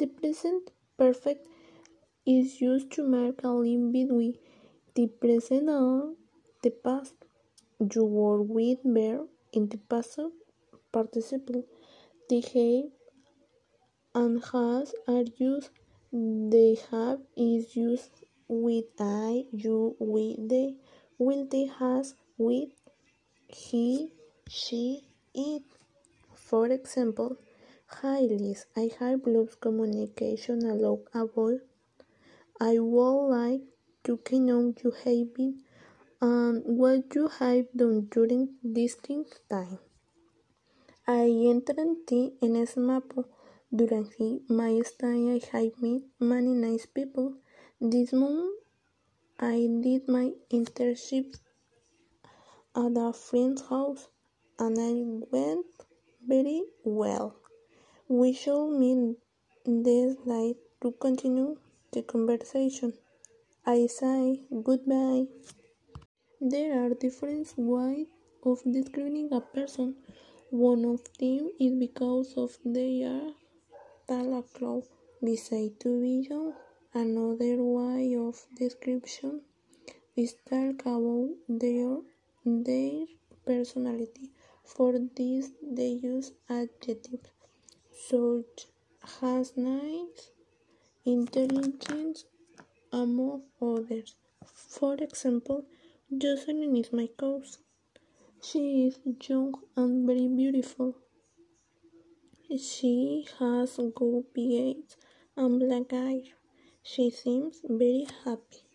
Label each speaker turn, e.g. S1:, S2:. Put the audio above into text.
S1: The present perfect is used to mark a link between the present and the past. You work with verb in the past participle. The have and has are used. The have is used with I, you, we, they. Will they has with he, she, it. For example, Hi Liz, I have lost communication along avoid. I would like to know you have been and what you have done during this time. I entered in SMAPO. During my stay, I have met many nice people. This month, I did my internship at a friend's house and I went very well. We shall meet this night to continue the conversation. I say goodbye. There are different ways of describing a person. One of them is because of their. We say to be young. Another way of description is talk about their their personality. For this they use adjectives such has nice, intelligent, among others. For example, Jocelyn is my cousin. She is young and very beautiful. She has gold eyes and black hair. She seems very happy.